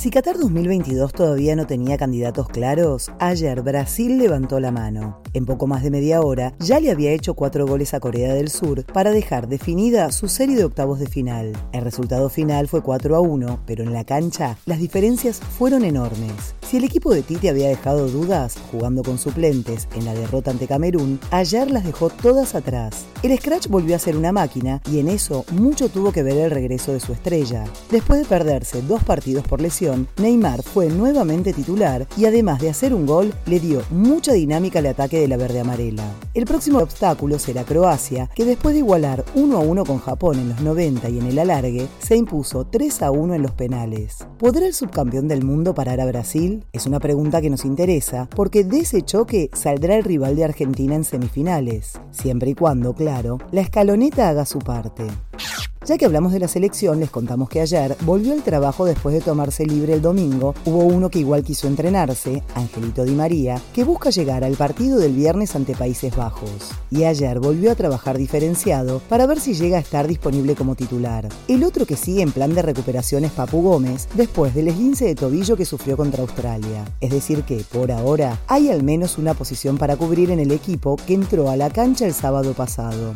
Si Qatar 2022 todavía no tenía candidatos claros, ayer Brasil levantó la mano. En poco más de media hora ya le había hecho cuatro goles a Corea del Sur para dejar definida su serie de octavos de final. El resultado final fue 4 a 1, pero en la cancha las diferencias fueron enormes. Si el equipo de Tite había dejado dudas jugando con suplentes en la derrota ante Camerún, ayer las dejó todas atrás. El Scratch volvió a ser una máquina y en eso mucho tuvo que ver el regreso de su estrella. Después de perderse dos partidos por lesión, Neymar fue nuevamente titular y además de hacer un gol, le dio mucha dinámica al ataque de la verde amarela. El próximo obstáculo será Croacia, que después de igualar 1 a 1 con Japón en los 90 y en el alargue, se impuso 3 a 1 en los penales. ¿Podrá el subcampeón del mundo parar a Brasil? Es una pregunta que nos interesa, porque de ese choque saldrá el rival de Argentina en semifinales, siempre y cuando, claro, la escaloneta haga su parte. Ya que hablamos de la selección, les contamos que ayer volvió al trabajo después de tomarse libre el domingo. Hubo uno que igual quiso entrenarse, Angelito Di María, que busca llegar al partido del viernes ante Países Bajos. Y ayer volvió a trabajar diferenciado para ver si llega a estar disponible como titular. El otro que sigue en plan de recuperación es Papu Gómez, después del esguince de tobillo que sufrió contra Australia. Es decir que, por ahora, hay al menos una posición para cubrir en el equipo que entró a la cancha el sábado pasado.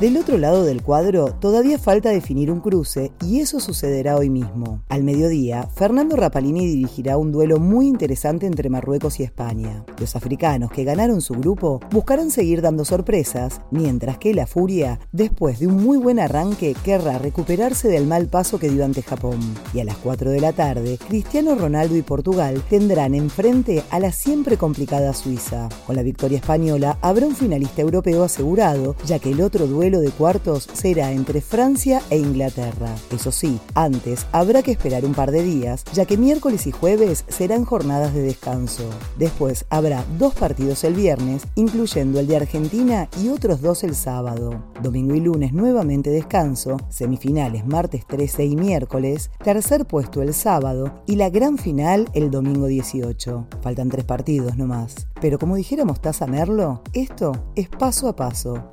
Del otro lado del cuadro todavía falta definir un cruce y eso sucederá hoy mismo. Al mediodía, Fernando Rapalini dirigirá un duelo muy interesante entre Marruecos y España. Los africanos que ganaron su grupo buscarán seguir dando sorpresas, mientras que la Furia, después de un muy buen arranque, querrá recuperarse del mal paso que dio ante Japón. Y a las 4 de la tarde, Cristiano Ronaldo y Portugal tendrán enfrente a la siempre complicada Suiza. Con la victoria española habrá un finalista europeo asegurado, ya que el otro duelo de cuartos será entre Francia e Inglaterra. Eso sí, antes habrá que esperar un par de días, ya que miércoles y jueves serán jornadas de descanso. Después habrá dos partidos el viernes, incluyendo el de Argentina y otros dos el sábado. Domingo y lunes nuevamente descanso, semifinales martes 13 y miércoles, tercer puesto el sábado y la gran final el domingo 18. Faltan tres partidos nomás. Pero como dijera Mostaza Merlo, esto es paso a paso.